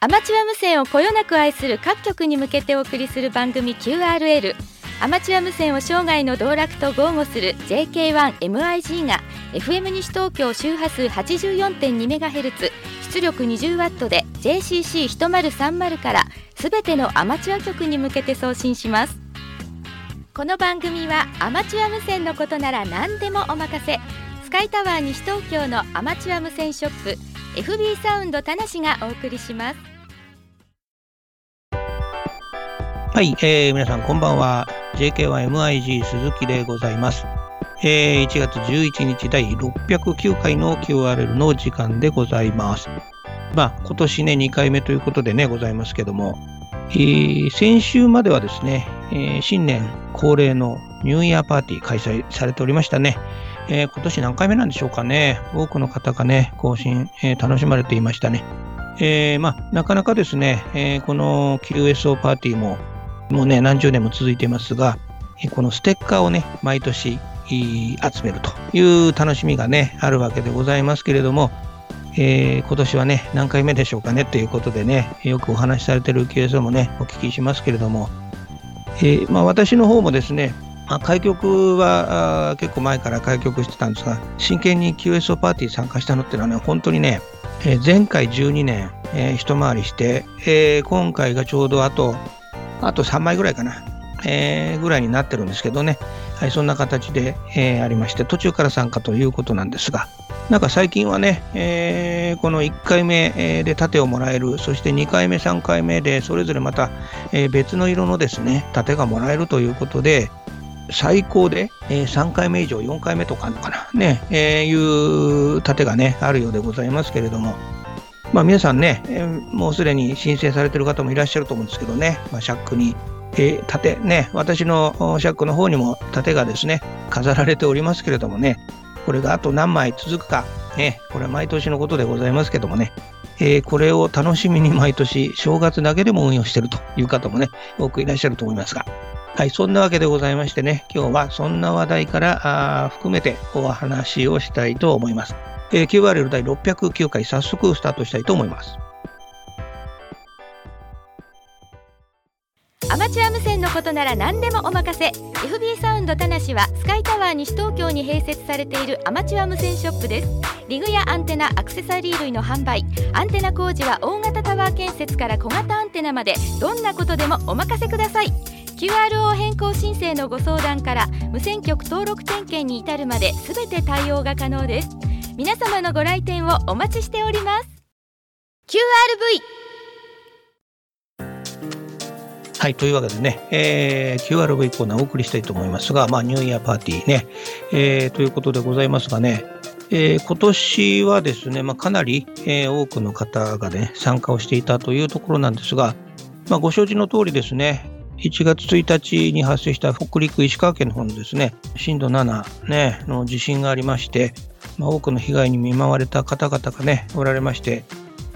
アマチュア無線をこよなく愛する各局に向けてお送りする番組 QRL アマチュア無線を生涯の道楽と豪語する JK1MIG が FM 西東京周波数 84.2MHz 出力 20W で JCC1030 からすべてのアマチュア局に向けて送信しますこの番組はアマチュア無線のことなら何でもお任せスカイタワー西東京のアマチュア無線ショップ FB サウンド田無がお送りしますはい、えー、皆さんこんばんは JK1MIG 鈴木でございます。えー、1月11日第609回の QRL の時間でございます。まあ、今年ね、2回目ということでね、ございますけども、えー、先週まではですね、えー、新年恒例のニューイヤーパーティー開催されておりましたね。えー、今年何回目なんでしょうかね。多くの方がね、更新、え楽しまれていましたね。えまあ、なかなかですね、えこの QSO パーティーももうね、何十年も続いていますが、このステッカーをね、毎年集めるという楽しみがね、あるわけでございますけれども、えー、今年はね、何回目でしょうかねということでね、よくお話しされている QSO もね、お聞きしますけれども、えー、まあ、私の方もですね、まあ、開局は結構前から開局してたんですが、真剣に QSO パーティー参加したのっていうのはね、本当にね、えー、前回12年、え、一回りして、え、今回がちょうどあとあと3枚ぐらいかな、え、ぐらいになってるんですけどね、はい、そんな形で、え、ありまして、途中から参加ということなんですが、なんか最近はね、えー、この1回目で盾をもらえる、そして2回目、3回目でそれぞれまた、別の色のですね、盾がもらえるということで、最高で、3回目以上、4回目とかあるのかな、ね、えいう盾がね、あるようでございますけれども、まあ、皆さんね、もうすでに申請されている方もいらっしゃると思うんですけどね、まあ、シャックに、えー、盾ね、私のシャックの方にも盾がですね、飾られておりますけれどもね、これがあと何枚続くか、ね、これは毎年のことでございますけどもね、えー、これを楽しみに毎年正月だけでも運用しているという方もね、多くいらっしゃると思いますが、はい、そんなわけでございましてね、今日はそんな話題から含めてお話をしたいと思います。えー、QRL 第609回早速スタートしたいと思います。アマチュア無線のことなら何でもお任せ。FB サウンド田無はスカイタワー西東京に併設されているアマチュア無線ショップです。リグやアンテナアクセサリー類の販売。アンテナ工事は大型タワー建設から小型アンテナまで。どんなことでもお任せください。QRO 変更申請のご相談から無線局登録点検に至るまで全て対応が可能です。皆様のご来店をお待ちしております。QRV はいというわけでね、えー、QRV コーナーをお送りしたいと思いますが、まあ、ニューイヤーパーティーね、えー、ということでございますがね、えー、今年はですね、まあ、かなり、えー、多くの方がね、参加をしていたというところなんですが、まあ、ご承知の通りですね、1月1日に発生した北陸石川県の方のですね、震度7、ね、の地震がありまして、まあ、多くの被害に見舞われた方々がね、おられまして、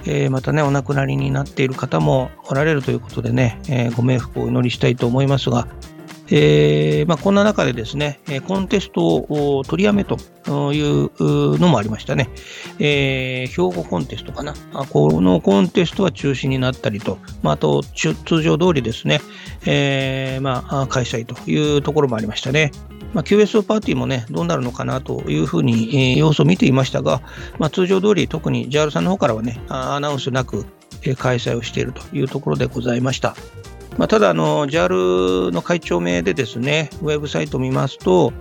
えー、またね、お亡くなりになっている方もおられるということでね、えー、ご冥福をお祈りしたいと思いますが、えーまあ、こんな中でですね、コンテストを取りやめというのもありましたね。えー、兵庫コンテストかな。このコンテストは中止になったりと、まあ、あと通常通りですね、えーまあ、開催というところもありましたね。まあ、QSO パーティーもね、どうなるのかなというふうに、えー、様子を見ていましたが、まあ、通常通り、特に JAL さんの方からはね、アナウンスなく、えー、開催をしているというところでございました。まあ、ただあの、JAL の会長名でですね、ウェブサイトを見ますと、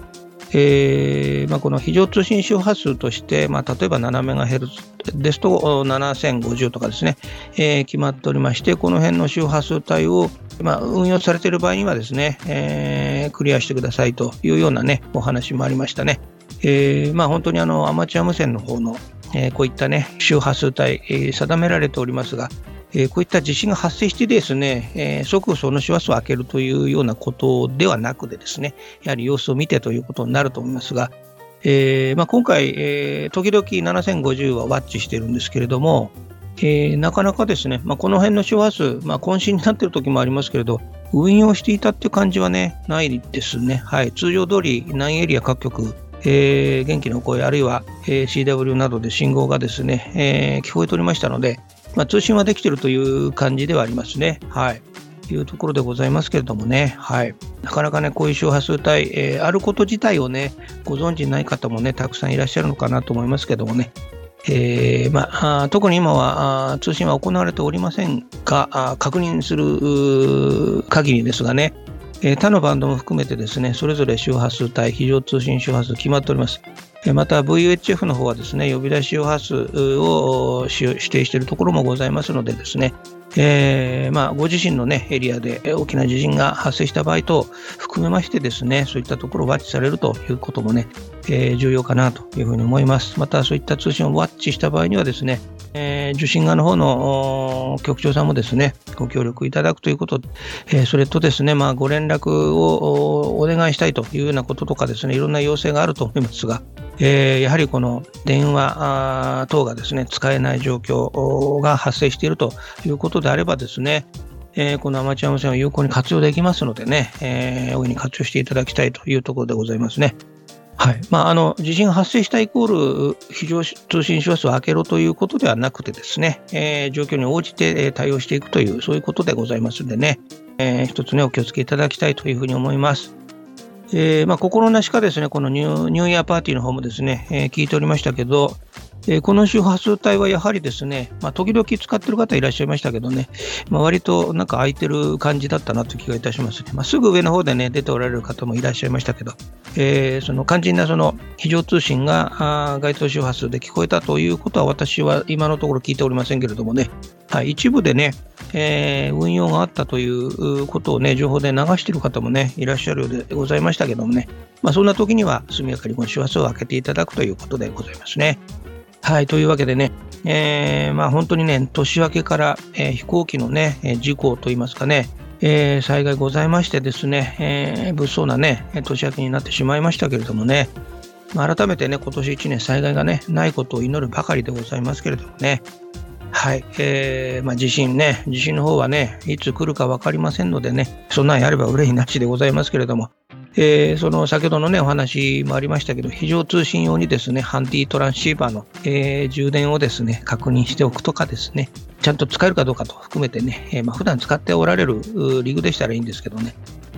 えーまあ、この非常通信周波数として、まあ、例えば 7MHz ですと7050とかですね、えー、決まっておりまして、この辺の周波数帯を、まあ、運用されている場合にはですね、えー、クリアしてくださいというようなね、お話もありましたね。えーまあ、本当にあのアマチュア無線の方の、えー、こういったね、周波数帯、えー、定められておりますが、え、こういった地震が発生してですね、え、即その周波数を開けるというようなことではなくてですね、やはり様子を見てということになると思いますが、えまあ、今回、え、時々7050はワッチしてるんですけれども、えー、なかなかですね、まあ、この辺の周波数、まあ、渾身になっている時もありますけれど、運用していたっていう感じはね、ないですね。はい。通常通り、南エリア各局、えー、元気の声、あるいは、えー、CW などで信号がですね、えー、聞こえておりましたので、まあ、通信はできているという感じではありますね。はい。いうところでございますけれどもね、はい、なかなかね、こういう周波数帯、えー、あること自体をね、ご存知ない方もね、たくさんいらっしゃるのかなと思いますけどもね、えーまあ、特に今は通信は行われておりませんが、確認する限りですがね、他のバンドも含めてですね、それぞれ周波数帯、非常通信周波数決まっております。また VHF の方はですね、呼び出し周波数を指定しているところもございますのでですね、えー、まあ、ご自身の、ね、エリアで大きな地震が発生した場合等含めましてですね、そういったところをワッチされるということもね、えー、重要かなというふうに思います。またそういった通信をワッチした場合にはですね、えー、受信側の方の局長さんもですね、ご協力いただくということ、え、それとですね、まあ、ご連絡をお願いしたいというようなこととかですね、いろんな要請があると思いますが、えー、やはりこの電話等がですね、使えない状況が発生しているということであればですね、えー、このアマチュア無線を有効に活用できますのでね、えー、大いに活用していただきたいというところでございますね。はいまあ、あの地震が発生したイコール非常通信周波数を開けろということではなくてですね、えー、状況に応じて対応していくというそういうことでございますのでね、えー、一つねお気をつけいただきたいというふうに思います。えーまあ、心なしかですねこのニューイヤーパーティーの方もですね、えー、聞いておりましたけど、えー、この周波数帯はやはりですね、まあ、時々使ってる方いらっしゃいましたけどね、まあ、割となんか空いてる感じだったなという気がいたしますね。まあ、すぐ上の方でね、出ておられる方もいらっしゃいましたけど、えー、その肝心なその非常通信が該当周波数で聞こえたということは私は今のところ聞いておりませんけれどもね、はい、一部でね、えー、運用があったということをね、情報で流している方もね、いらっしゃるようでございましたけどもね、まあ、そんな時には速やかにこの周波数を開けていただくということでございますね。はい、というわけでね、えー、まあ、本当にね、年明けから、えー、飛行機のね、事故といいますかね、えー、災害ございましてですね、えー、物騒なね、年明けになってしまいましたけれどもね、まあ、改めてね、今年1年災害がね、ないことを祈るばかりでございますけれどもね、はい、えー、まあ、地震ね、地震の方はね、いつ来るか分かりませんのでね、そんなんやれば憂いなしでございますけれども、えー、その先ほどのね、お話もありましたけど、非常通信用にですね、ハンディトランシーバーの、えー、充電をですね、確認しておくとかですね、ちゃんと使えるかどうかと含めてね、えー、まあ、普段使っておられるリグでしたらいいんですけどね、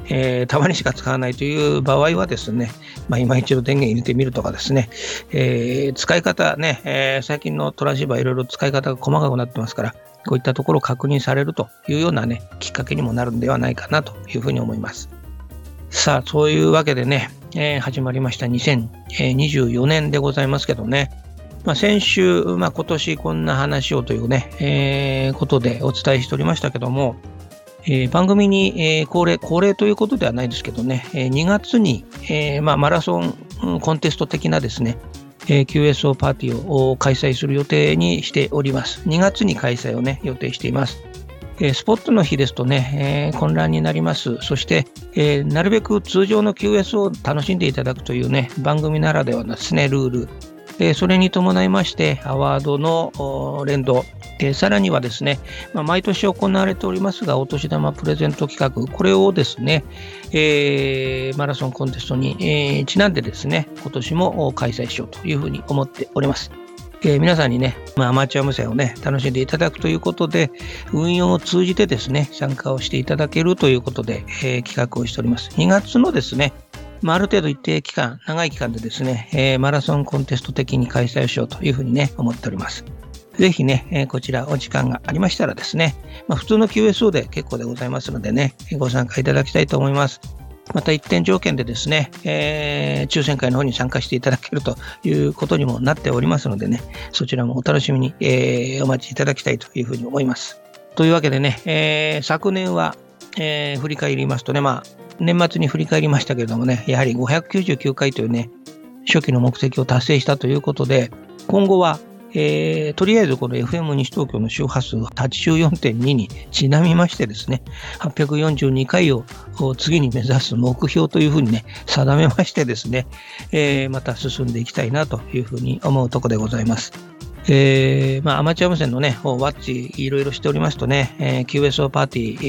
えー、たまにしか使わないという場合はですね、まあ、今一度電源入れてみるとかですね、えー、使い方ね、えー、最近のトランシーバーいろいろ使い方が細かくなってますから、こういったところを確認されるというようなね、きっかけにもなるんではないかなというふうに思います。さあ、そういうわけでね、えー、始まりました2024年でございますけどね、まあ、先週、まあ、今年こんな話をというね、えー、ことでお伝えしておりましたけども、えー、番組に、え、恒例、恒例ということではないですけどね、え、2月に、えまあ、マラソンコンテスト的なですね、え、QSO パーティーを開催する予定にしております。2月に開催をね、予定しています。えスポットの日ですとね、えー、混乱になります。そして、えー、なるべく通常の QS を楽しんでいただくというね、番組ならではのですね、ルール。え、それに伴いまして、アワードの連動、えさらにはですね、まあ、毎年行われておりますが、お年玉プレゼント企画、これをですね、えマラソンコンテストに、えちなんでですね、今年も開催しようというふうに思っております。えー、皆さんにね、まあ、アマチュア無線をね、楽しんでいただくということで、運用を通じてですね、参加をしていただけるということで、えー、企画をしております。2月のですね、まあ、ある程度一定期間、長い期間でですね、えー、マラソンコンテスト的に開催をしようというふうにね、思っております。ぜひね、えー、こちらお時間がありましたらですね、まあ、普通の QSO で結構でございますのでね、ご参加いただきたいと思います。また一点条件でですね、えー、抽選会の方に参加していただけるということにもなっておりますのでね、そちらもお楽しみに、えー、お待ちいただきたいというふうに思います。というわけでね、えー、昨年は、えー、振り返りますとね、まあ、年末に振り返りましたけれどもね、やはり599回というね、初期の目的を達成したということで、今後はえー、とりあえずこの FM 西東京の周波数84.2にちなみましてですね、842回を次に目指す目標というふうにね、定めましてですね、えー、また進んでいきたいなというふうに思うところでございます。えー、まあ、アマチュア無線のね、ワッチいろいろしておりますとね、えー、QSO パーティ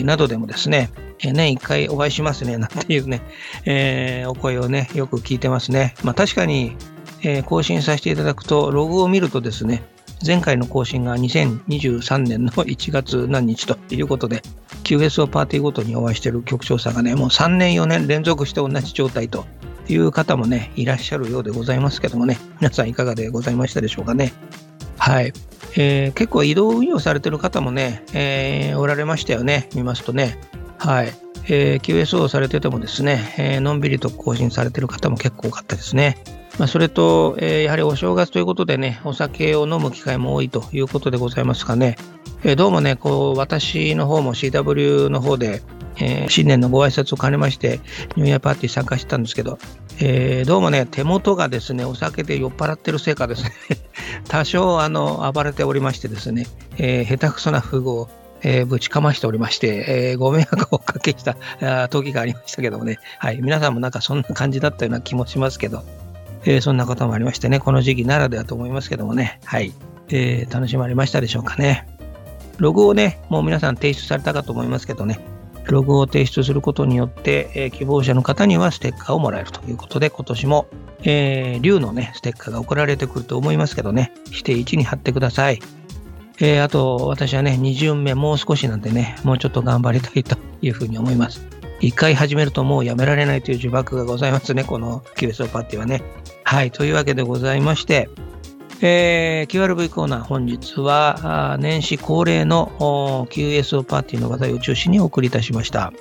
ーなどでもですね、年一回お会いしますね、なんていうね、えー、お声をね、よく聞いてますね。まあ、確かに、え、更新させていただくと、ログを見るとですね、前回の更新が2023年の 1月何日ということで、QSO パーティーごとにお会いしている局長さんがね、もう3年4年連続して同じ状態という方もね、いらっしゃるようでございますけどもね、皆さんいかがでございましたでしょうかね。はい。えー、結構移動運用されてる方もね、えー、おられましたよね、見ますとね。はい。えー、QSO されててもですね、え、のんびりと更新されてる方も結構多かったですね。まあ、それと、えー、やはりお正月ということでね、お酒を飲む機会も多いということでございますかね。えー、どうもね、こう、私の方も CW の方で、えー、新年のご挨拶を兼ねまして、ニューイヤーパーティー参加してたんですけど、えー、どうもね、手元がですね、お酒で酔っ払ってるせいかですね、多少あの暴れておりましてですね、えー、下手くそなフグを、えー、ぶちかましておりまして、えー、ご迷惑をおかけした時がありましたけどもね、はい、皆さんもなんかそんな感じだったような気もしますけど、えー、そんなこともありましてね、この時期ならではと思いますけどもね、はい、えー、楽しまれましたでしょうかね。ログをね、もう皆さん提出されたかと思いますけどね、ログを提出することによって、えー、希望者の方にはステッカーをもらえるということで、今年も、えー、竜のね、ステッカーが送られてくると思いますけどね、指定1に貼ってください。えー、あと、私はね、2巡目もう少しなんでね、もうちょっと頑張りたいというふうに思います。一回始めるともうやめられないという呪縛がございますね、この QSO パーティーはね。はい、というわけでございまして、えー、QRV コーナー本日は年始恒例の QSO パーティーの話題を中心にお送りいたしました。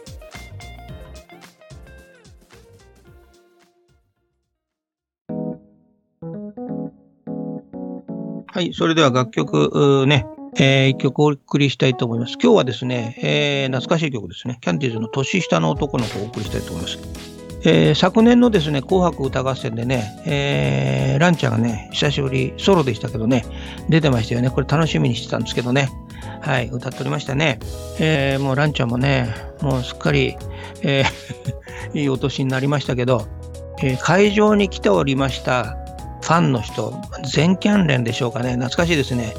はい、それでは楽曲ね、えー、一曲お送りしたいと思います。今日はですね、えー、懐かしい曲ですね。キャンディーズの年下の男の子をお送りしたいと思います。えー、昨年のですね、紅白歌合戦でね、えー、ランちゃんがね、久しぶりソロでしたけどね、出てましたよね。これ楽しみにしてたんですけどね。はい、歌っておりましたね。えー、もうランちゃんもね、もうすっかり、えー、いいお年になりましたけど、えー、会場に来ておりましたファンの人、全キャン連でしょうかね、懐かしいですね。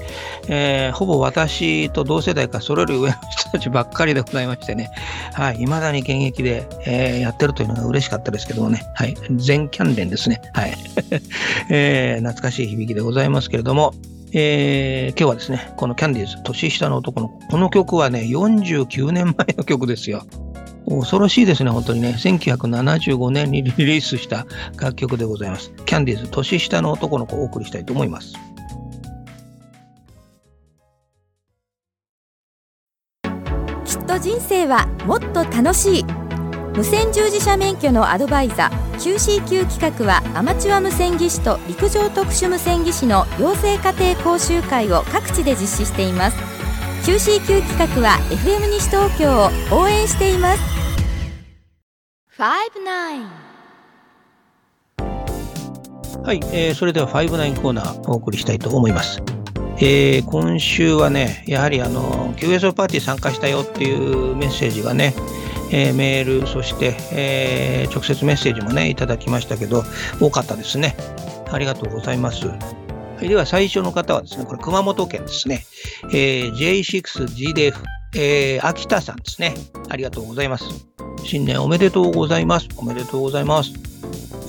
えー、ほぼ私と同世代か、それより上の人たちばっかりでございましてね、はい、未だに現役で、えー、やってるというのが嬉しかったですけどもね、はい、全キャン連ですね。はい。えー、懐かしい響きでございますけれども、えー、今日はですね、このキャンディーズ、年下の男の子、この曲はね、49年前の曲ですよ。恐ろしいですね、本当にね。1975年にリリースした楽曲でございます。キャンディーズ、年下の男の子をお送りしたいと思います。きっと人生はもっと楽しい。無線従事者免許のアドバイザー QCQ 企画はアマチュア無線技師と陸上特殊無線技師の養成家庭講習会を各地で実施しています QCQ 企画は FM 西東京を応援していますはい、えー、それでは59コーナーお送りしたいと思います。えー、今週はね、やはりあの QSO パーティー参加したよっていうメッセージがね、えー、メール、そして、えー、直接メッセージもね、いただきましたけど、多かったですね。ありがとうございます。はい、では最初の方はですね、これ熊本県ですね、えー、J6GDF、えー、秋田さんですね。ありがとうございます。新年おめでとうございます。おめでとうございます。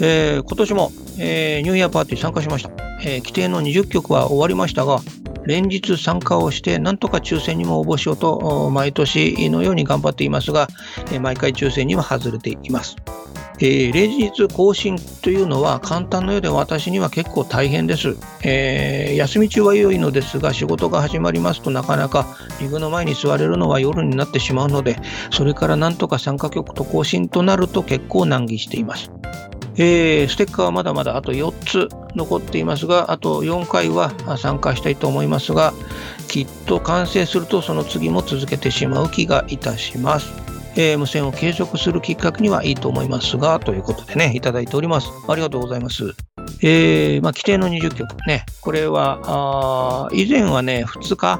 えー、今年も、えー、ニューイヤーパーティー参加しました。えー、規定の20曲は終わりましたが、連日参加をして、なんとか抽選にも応募しようと、毎年のように頑張っていますが、え毎回抽選には外れています。えー、例日更新というのは簡単なようで私には結構大変です、えー、休み中は良いのですが仕事が始まりますとなかなかリグの前に座れるのは夜になってしまうのでそれからなんとか参加曲と更新となると結構難儀しています、えー、ステッカーはまだまだあと4つ残っていますがあと4回は参加したいと思いますがきっと完成するとその次も続けてしまう気がいたします。えー、無線を継続するきっかけにはいいと思いますが、ということでね、いただいております。ありがとうございます。えー、まあ、規定の20曲ね、これは、あ以前はね、2日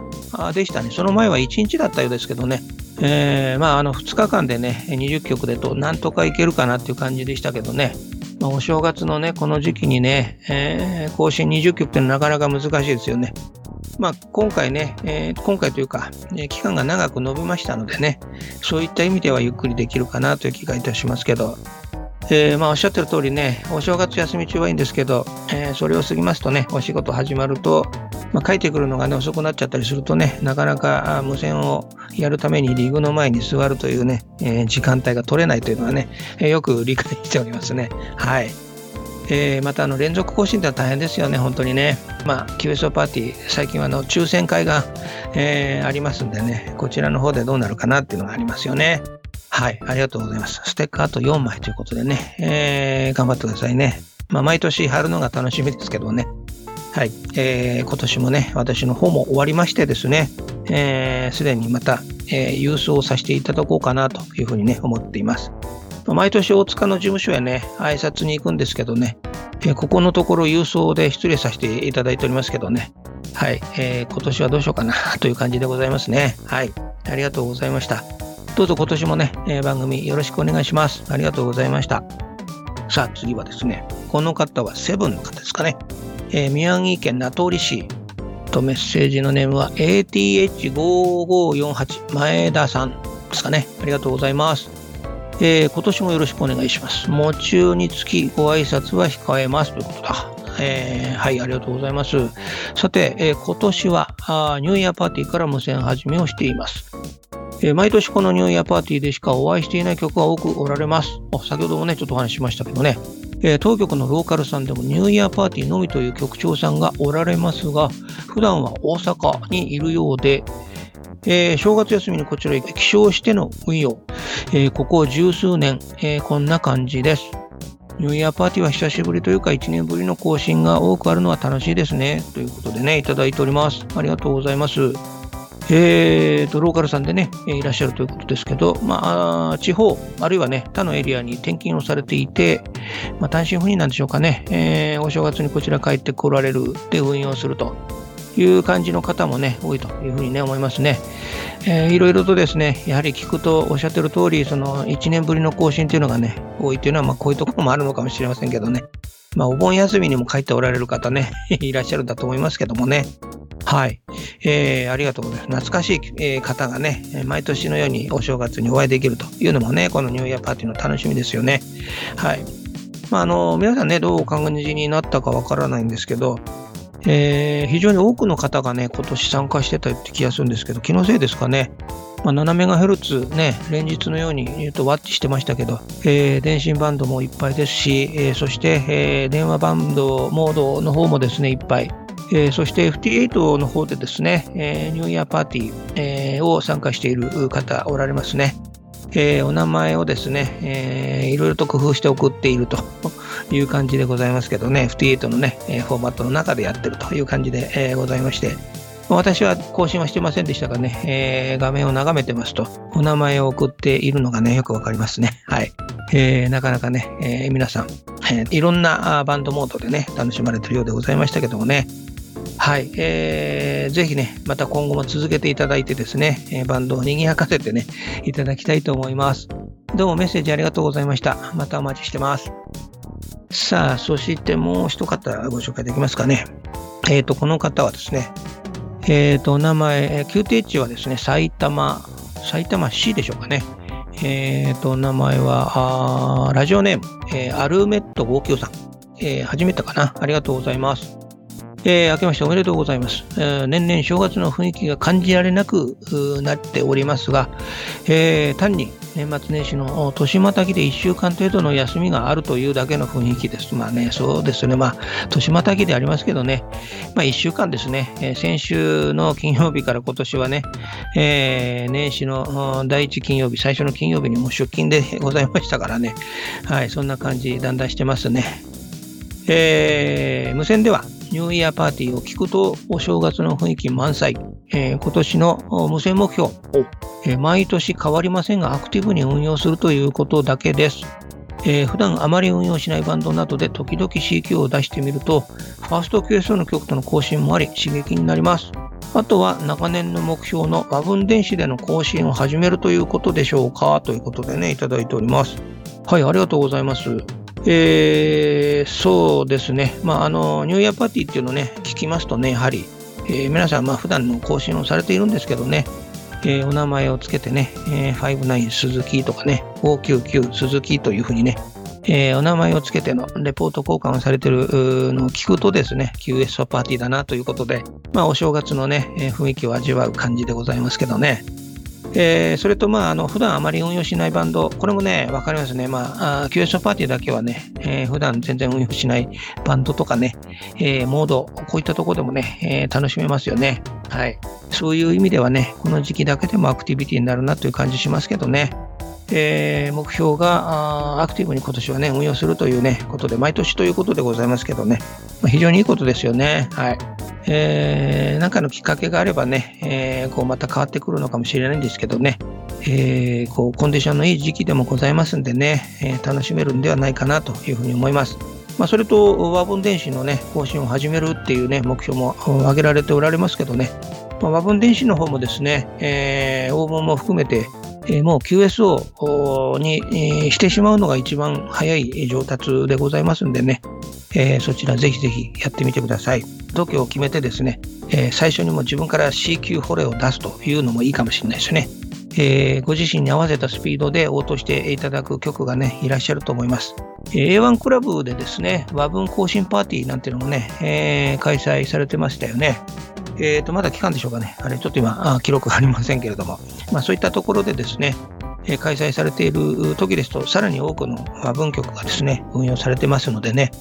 でしたね。その前は1日だったようですけどね、えー、まあ、あの2日間でね、20曲でと、なんとかいけるかなっていう感じでしたけどね、まあ、お正月のね、この時期にね、えー、更新20曲ってなかなか難しいですよね。まあ、今回ね、えー、今回というか、え期間が長く延びましたのでね、そういった意味ではゆっくりできるかなという気がいたしますけど、えー、まあ、おっしゃってる通りね、お正月休み中はいいんですけど、えー、それを過ぎますとね、お仕事始まると、まあ、帰ってくるのがね、遅くなっちゃったりするとね、なかなか無線をやるためにリグの前に座るというね、えー、時間帯が取れないというのはね、えよく理解しておりますね。はい。えー、またあの連続更新ってのは大変ですよね、本当にね。まあ、QSO パーティー、最近はあの抽選会が、え、ありますんでね、こちらの方でどうなるかなっていうのがありますよね。はい、ありがとうございます。ステッカーあと4枚ということでね、えー、頑張ってくださいね。まあ、毎年貼るのが楽しみですけどね。はい、えー、今年もね、私の方も終わりましてですね、す、えー、で、にまた、えー、郵送させていただこうかなというふうにね、思っています。毎年大塚の事務所へね、挨拶に行くんですけどね、えー、ここのところ郵送で失礼させていただいておりますけどね、はい、えー、今年はどうしようかなという感じでございますね。はい、ありがとうございました。どうぞ今年もね、えー、番組よろしくお願いします。ありがとうございました。さあ次はですね、この方はセブンの方ですかね。えー、宮城県名取市とメッセージのネームは ATH5548 前田さんですかね。ありがとうございます。えー、今年もよろしくお願いします。喪中につきご挨拶は控えますということだ。えー、はい、ありがとうございます。さて、えー、今年はあニューイヤーパーティーから無線始めをしています。え毎年このニューイヤーパーティーでしかお会いしていない曲が多くおられます。先ほどもね、ちょっとお話ししましたけどね、え当局のローカルさんでもニューイヤーパーティーのみという局長さんがおられますが、普段は大阪にいるようで、えー、正月休みにこちらへ起床しての運用、えー、ここ十数年、えー、こんな感じです。ニューイヤーパーティーは久しぶりというか1年ぶりの更新が多くあるのは楽しいですね。ということでね、いただいております。ありがとうございます。えーと、ローカルさんでね、いらっしゃるということですけど、まあ、地方、あるいはね、他のエリアに転勤をされていて、まあ、単身赴任なんでしょうかね、えー、お正月にこちら帰ってこられるで運用するという感じの方もね、多いというふうにね、思いますね。えー、いろいろとですね、やはり聞くとおっしゃってる通り、その1年ぶりの更新というのがね、多いというのは、まあ、こういうところもあるのかもしれませんけどね。まあ、お盆休みにも帰っておられる方ね、いらっしゃるんだと思いますけどもね。はい。えー、ありがとうございます。懐かしい、えー、方がね、毎年のようにお正月にお会いできるというのもね、このニューイヤーパーティーの楽しみですよね。はい。まあ、あの、皆さんね、どうお感じになったかわからないんですけど、えー、非常に多くの方がね、今年参加してたって気がするんですけど、気のせいですかね。まあ、7メガヘルツね、連日のように言うとワッチしてましたけど、えー、電信バンドもいっぱいですし、えー、そして、えー、電話バンドモードの方もですね、いっぱい。えー、そして FT8 の方でですね、えー、ニューイヤーパーティー、えー、を参加している方おられますね。えー、お名前をですね、えー、いろいろと工夫して送っていると いう感じでございますけどね、FT8 のね、フォーマットの中でやってるという感じで、えー、ございまして、私は更新はしてませんでしたがね、えー、画面を眺めてますと、お名前を送っているのがね、よくわかりますね。はい。えー、なかなかね、えー、皆さん、えー、いろんなバンドモードでね、楽しまれてるようでございましたけどもね、はい、えー、ぜひね、また今後も続けていただいてですね、え、バンドを賑やかせてね、いただきたいと思います。どうもメッセージありがとうございました。またお待ちしてます。さあ、そしてもう一方ご紹介できますかね。えっ、ー、と、この方はですね、えっ、ー、と、お名前、宮廷地はですね、埼玉、埼玉市でしょうかね。えっ、ー、と、お名前は、ラジオネーム、えー、アルメット593。えー、初めてかな。ありがとうございます。えー、明けましておめでとうございます。えー、年々正月の雰囲気が感じられなくなっておりますが、えー、単に年末年始の年またぎで1週間程度の休みがあるというだけの雰囲気です。まあね、そうですね。まあ、年またぎでありますけどね、まあ1週間ですね。えー、先週の金曜日から今年はね、えー、年始の第1金曜日、最初の金曜日にも出勤でございましたからね。はい、そんな感じ、だんだんしてますね。えー、無線ではニューイヤーパーティーを聞くとお正月の雰囲気満載。えー、今年の無線目標、えー、毎年変わりませんがアクティブに運用するということだけです。えー、普段あまり運用しないバンドなどで時々 CQ を出してみると、ファースト QSO の曲との更新もあり刺激になります。あとは長年の目標の和文電子での更新を始めるということでしょうかということでね、いただいております。はい、ありがとうございます。えー、そうですね、まあ、あのニューイヤーパーティーっていうのをね、聞きますとね、やはり、えー、皆さん、まあ普段の更新をされているんですけどね、えー、お名前をつけてね、えー、59鈴木とかね、599鈴木というふうにね、えー、お名前をつけてのレポート交換をされてるのを聞くとですね、QS パーティーだなということで、まあ、お正月のね、えー、雰囲気を味わう感じでございますけどね。えー、それと、まあ、あの普段あまり運用しないバンド、これもね、わかりますね。まあ、QS パーティーだけはね、えー、普段全然運用しないバンドとかね、えー、モード、こういったところでもね、えー、楽しめますよね。はい。そういう意味ではね、この時期だけでもアクティビティになるなという感じしますけどね。えー、目標がアクティブに今年はね、運用するというね、ことで、毎年ということでございますけどね、まあ、非常にいいことですよね。はい。えー、なんかのきっかけがあればね、えー、こうまた変わってくるのかもしれないんですけどね、えー、こうコンディションのいい時期でもございますんでね、えー、楽しめるんではないかなというふうに思います。まあ、それと、ワゴン電子のね、更新を始めるっていうね、目標も挙げられておられますけどね、まあ、ワゴン電子の方もですね、えー、応募も含めて、えー、もう QSO に、してしまうのが一番早い上達でございますんでね、えー、そちらぜひぜひやってみてください。度胸を決めてですね、えー、最初にも自分から C 級フォレを出すというのもいいかもしれないですね。えー、ご自身に合わせたスピードで応答していただく曲がね、いらっしゃると思います。A1 クラブでですね、和文更新パーティーなんていうのもね、えー、開催されてましたよね。えー、と、まだ期間でしょうかね。あれ、ちょっと今、記録がありませんけれども、まあ、そういったところでですね、開催されている時ですと、さらに多くの和文曲がですね、運用されてますのでね、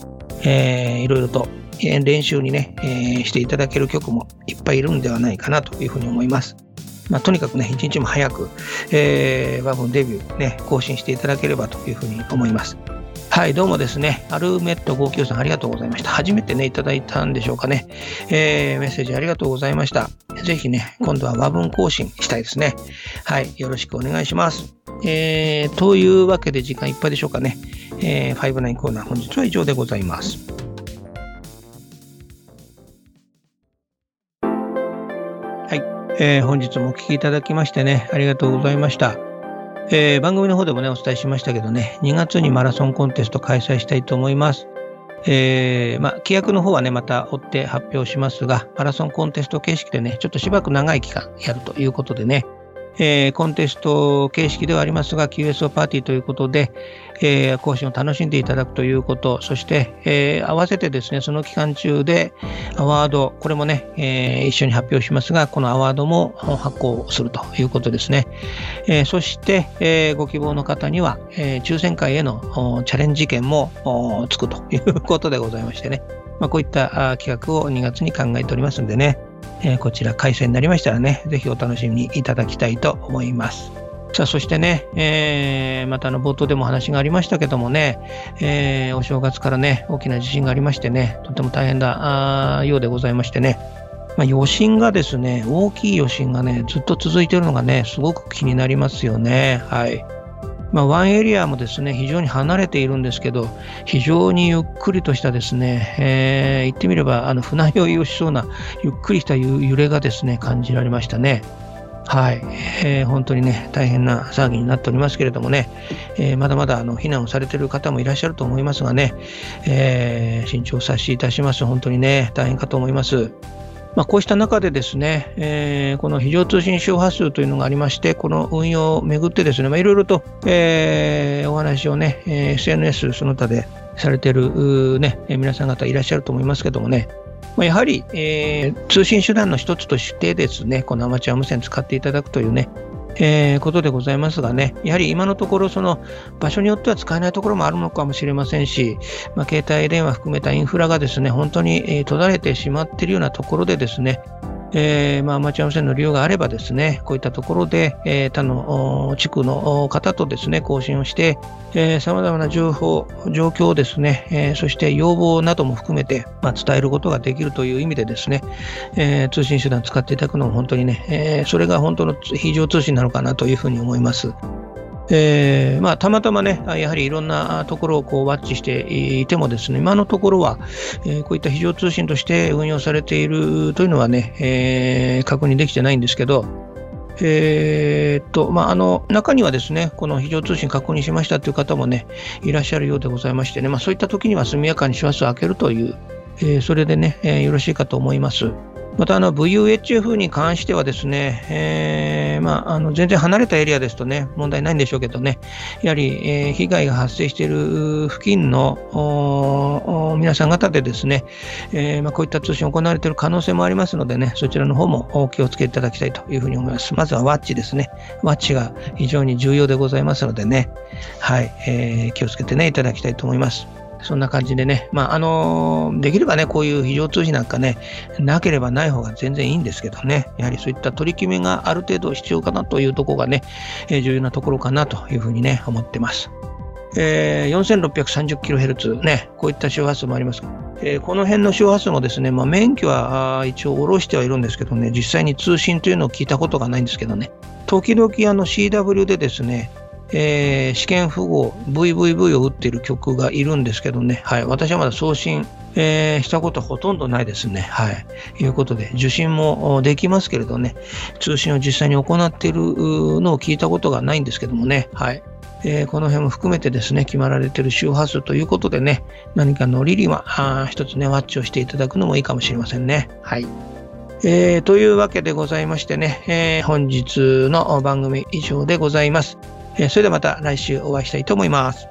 えー、いろいろと練習にね、えー、していただける曲もいっぱいいるんではないかなというふうに思います。まあ、とにかくね、一日も早く、えー、和文デビューね、更新していただければというふうに思います。はい、どうもですね、アルメット59さんありがとうございました。初めてね、いただいたんでしょうかね。えー、メッセージありがとうございました。ぜひね、今度は和文更新したいですね。はい、よろしくお願いします。えー、というわけで時間いっぱいでしょうかね。えー、59コーナー本日は以上でございます。はい、えー、本日もお聴きいただきましてね、ありがとうございました。えー、番組の方でもね、お伝えしましたけどね、2月にマラソンコンテスト開催したいと思います。えー、まあ、規約の方はね、また追って発表しますが、マラソンコンテスト形式でね、ちょっとしばらく長い期間やるということでね、えー、コンテスト形式ではありますが、QSO パーティーということで、えー、更新を楽しんでいただくということ、そして、えー、合わせてですね、その期間中でアワード、これもね、えー、一緒に発表しますが、このアワードも発行するということですね。えー、そして、えー、ご希望の方には、えー、抽選会へのチャレンジ券もつくということでございましてね、まあ、こういった企画を2月に考えておりますんでね、えー、こちら開催になりましたらね、ぜひお楽しみにいただきたいと思います。さあ、そしてね、えー、またの冒頭でも話がありましたけどもね、えー、お正月からね、大きな地震がありましてね、とても大変だようでございましてね、まあ、余震がですね、大きい余震がね、ずっと続いているのがね、すごく気になりますよね。はい。まあ、ワンエリアもですね、非常に離れているんですけど、非常にゆっくりとしたですね、えー、言ってみれば、あの船酔いをしそうな、ゆっくりした揺れがですね、感じられましたね。はい、えー、本当にね、大変な騒ぎになっておりますけれどもね、えー、まだまだあの避難をされている方もいらっしゃると思いますがね、えー、慎重させいたします。本当にね、大変かと思います。まあ、こうした中でですね、えー、この非常通信周波数というのがありまして、この運用をめぐってですね、まあ、いろいろと、えー、お話をね、え、SNS その他でされている、ね、皆さん方いらっしゃると思いますけどもね、まあ、やはり、えー、通信手段の一つとしてですね、このアマチュア無線使っていただくというね、えー、ことでございますがね、やはり今のところ、その場所によっては使えないところもあるのかもしれませんし、まあ、携帯電話含めたインフラがですね、本当に、えー、途絶えてしまっているようなところでですね、えーまあ、アマチュア無線の利用があればですね、こういったところで、えー、他の地区の方とですね、更新をして、えー、様々な情報、状況をですね、えー、そして要望なども含めて、まあ、伝えることができるという意味でですね、えー、通信手段使っていただくのも本当にね、えー、それが本当の非常通信なのかなというふうに思います。えーまあ、たまたまね、やはりいろんなところをこうワッチしていてもですね、今のところは、えー、こういった非常通信として運用されているというのはね、えー、確認できてないんですけど、えー、っと、まあ、あの、中にはですね、この非常通信確認しましたという方もね、いらっしゃるようでございましてね、まあ、そういった時には速やかに周波数を開けるという、えー、それでね、えー、よろしいかと思います。またあの VUHF に関してはですね、えー、まあ、あの全然離れたエリアですとね、問題ないんでしょうけどね、やはり、えー、被害が発生している付近の皆さん方でですね、えー、まあ、こういった通信行われている可能性もありますのでね、そちらの方もお気をつけいただきたいというふうに思います。まずはワッチですね。ワッチが非常に重要でございますのでね、はい、えー、気をつけてね、いただきたいと思います。そんな感じでね、まあ、あの、できればね、こういう非常通信なんかね、なければない方が全然いいんですけどね、やはりそういった取り決めがある程度必要かなというところがね、え、重要なところかなというふうにね、思ってます。えー、4630kHz ね、こういった周波数もあります。えー、この辺の周波数もですね、まあ、免許は一応下ろしてはいるんですけどね、実際に通信というのを聞いたことがないんですけどね、時々あの CW でですね、えー、試験符号 VVV を打っている曲がいるんですけどね、はい、私はまだ送信、えー、したことはほとんどないですね。はい。いうことで、受信もできますけれどね、通信を実際に行っているのを聞いたことがないんですけどもね、はい。えー、この辺も含めてですね、決まられている周波数ということでね、何かのリリは、一つね、ワッチをしていただくのもいいかもしれませんね。はい。えー、というわけでございましてね、えー、本日の番組以上でございます。えそれではまた来週お会いしたいと思います。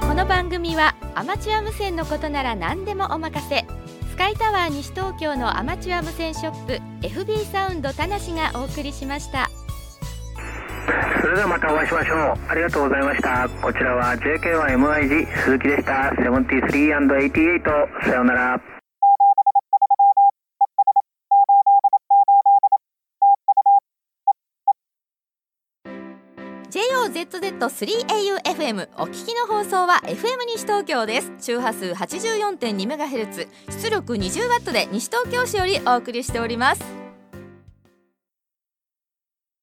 この番組はアマチュア無線のことなら何でもお任せ。スカイタワー西東京のアマチュア無線ショップ FB サウンド田無がお送りしました。それではまたお会いしましょう。ありがとうございました。こちらは JK1MIG 鈴木でした。73&88 さようなら ZZ3AUFM お聞きの放送は FM 西東京です。周波数 84.2MHz 出力 20W で西東京市よりお送りしております。